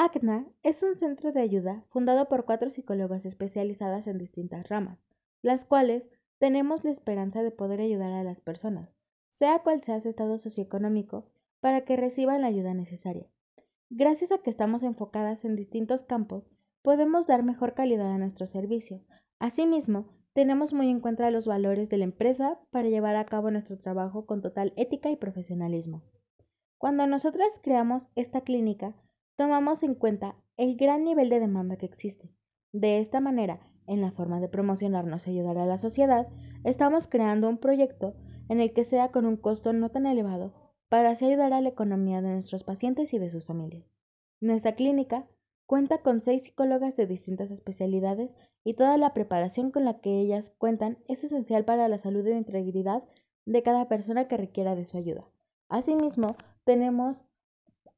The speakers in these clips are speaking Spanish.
ACNA es un centro de ayuda fundado por cuatro psicólogas especializadas en distintas ramas, las cuales tenemos la esperanza de poder ayudar a las personas, sea cual sea su estado socioeconómico, para que reciban la ayuda necesaria. Gracias a que estamos enfocadas en distintos campos, podemos dar mejor calidad a nuestro servicio. Asimismo, tenemos muy en cuenta los valores de la empresa para llevar a cabo nuestro trabajo con total ética y profesionalismo. Cuando nosotras creamos esta clínica, tomamos en cuenta el gran nivel de demanda que existe. De esta manera, en la forma de promocionarnos y ayudar a la sociedad, estamos creando un proyecto en el que sea con un costo no tan elevado para así ayudar a la economía de nuestros pacientes y de sus familias. Nuestra clínica cuenta con seis psicólogas de distintas especialidades y toda la preparación con la que ellas cuentan es esencial para la salud e integridad de cada persona que requiera de su ayuda. Asimismo, tenemos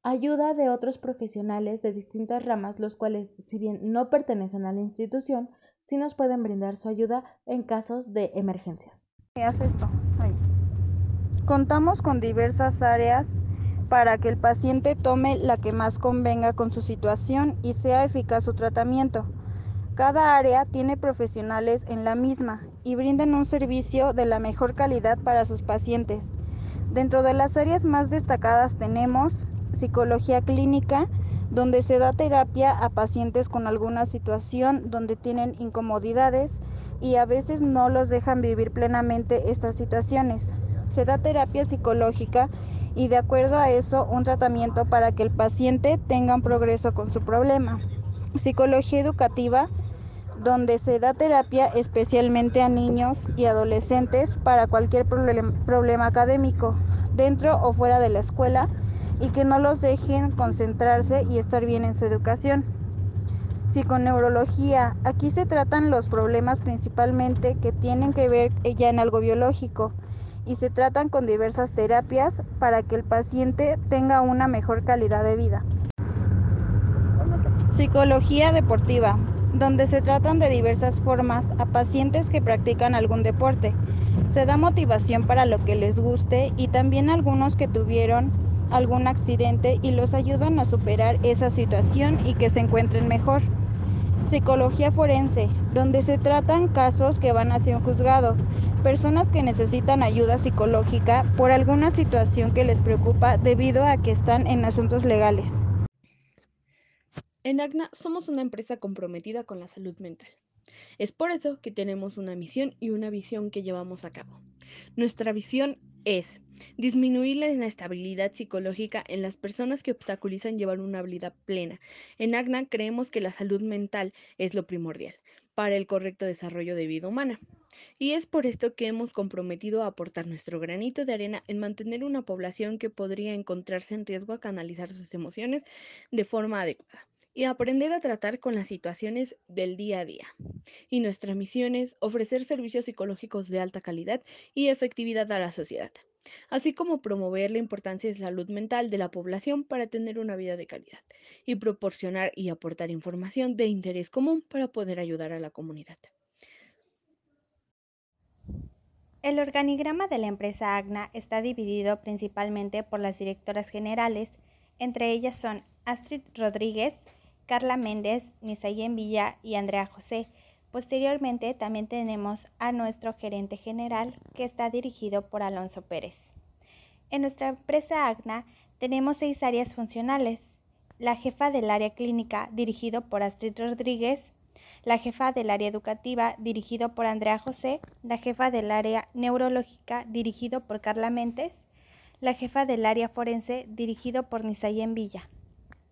ayuda de otros profesionales de distintas ramas, los cuales, si bien no pertenecen a la institución, sí nos pueden brindar su ayuda en casos de emergencias. Haz esto. Contamos con diversas áreas para que el paciente tome la que más convenga con su situación y sea eficaz su tratamiento. Cada área tiene profesionales en la misma y brindan un servicio de la mejor calidad para sus pacientes. Dentro de las áreas más destacadas tenemos psicología clínica, donde se da terapia a pacientes con alguna situación donde tienen incomodidades y a veces no los dejan vivir plenamente estas situaciones. Se da terapia psicológica y de acuerdo a eso un tratamiento para que el paciente tenga un progreso con su problema. Psicología educativa, donde se da terapia especialmente a niños y adolescentes para cualquier problema académico, dentro o fuera de la escuela y que no los dejen concentrarse y estar bien en su educación. Psiconeurología. Aquí se tratan los problemas principalmente que tienen que ver ya en algo biológico y se tratan con diversas terapias para que el paciente tenga una mejor calidad de vida. Psicología deportiva, donde se tratan de diversas formas a pacientes que practican algún deporte. Se da motivación para lo que les guste y también algunos que tuvieron algún accidente y los ayudan a superar esa situación y que se encuentren mejor. Psicología forense, donde se tratan casos que van hacia un juzgado, personas que necesitan ayuda psicológica por alguna situación que les preocupa debido a que están en asuntos legales. En ACNA somos una empresa comprometida con la salud mental. Es por eso que tenemos una misión y una visión que llevamos a cabo. Nuestra visión es disminuir la inestabilidad psicológica en las personas que obstaculizan llevar una vida plena. En ACNA creemos que la salud mental es lo primordial para el correcto desarrollo de vida humana. Y es por esto que hemos comprometido a aportar nuestro granito de arena en mantener una población que podría encontrarse en riesgo a canalizar sus emociones de forma adecuada y aprender a tratar con las situaciones del día a día. Y nuestra misión es ofrecer servicios psicológicos de alta calidad y efectividad a la sociedad, así como promover la importancia de la salud mental de la población para tener una vida de calidad y proporcionar y aportar información de interés común para poder ayudar a la comunidad. El organigrama de la empresa AGNA está dividido principalmente por las directoras generales, entre ellas son Astrid Rodríguez, Carla Méndez, Nisayen Villa y Andrea José. Posteriormente también tenemos a nuestro gerente general que está dirigido por Alonso Pérez. En nuestra empresa AGNA tenemos seis áreas funcionales. La jefa del área clínica dirigido por Astrid Rodríguez, la jefa del área educativa dirigido por Andrea José, la jefa del área neurológica dirigido por Carla Méndez, la jefa del área forense dirigido por Nisayen Villa.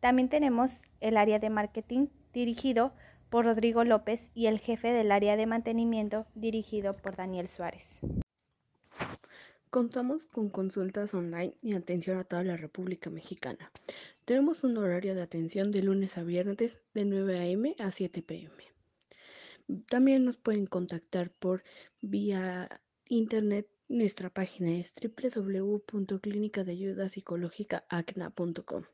También tenemos el área de marketing dirigido por Rodrigo López y el jefe del área de mantenimiento dirigido por Daniel Suárez. Contamos con consultas online y atención a toda la República Mexicana. Tenemos un horario de atención de lunes a viernes de 9 a.m. a 7 p.m. También nos pueden contactar por vía internet. Nuestra página es www.clinicadeayudapsicológicaacna.com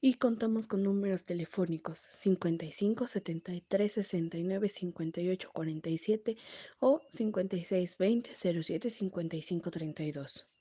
y contamos con números telefónicos 55 73 69 58 47 o 56 20 07 55 32.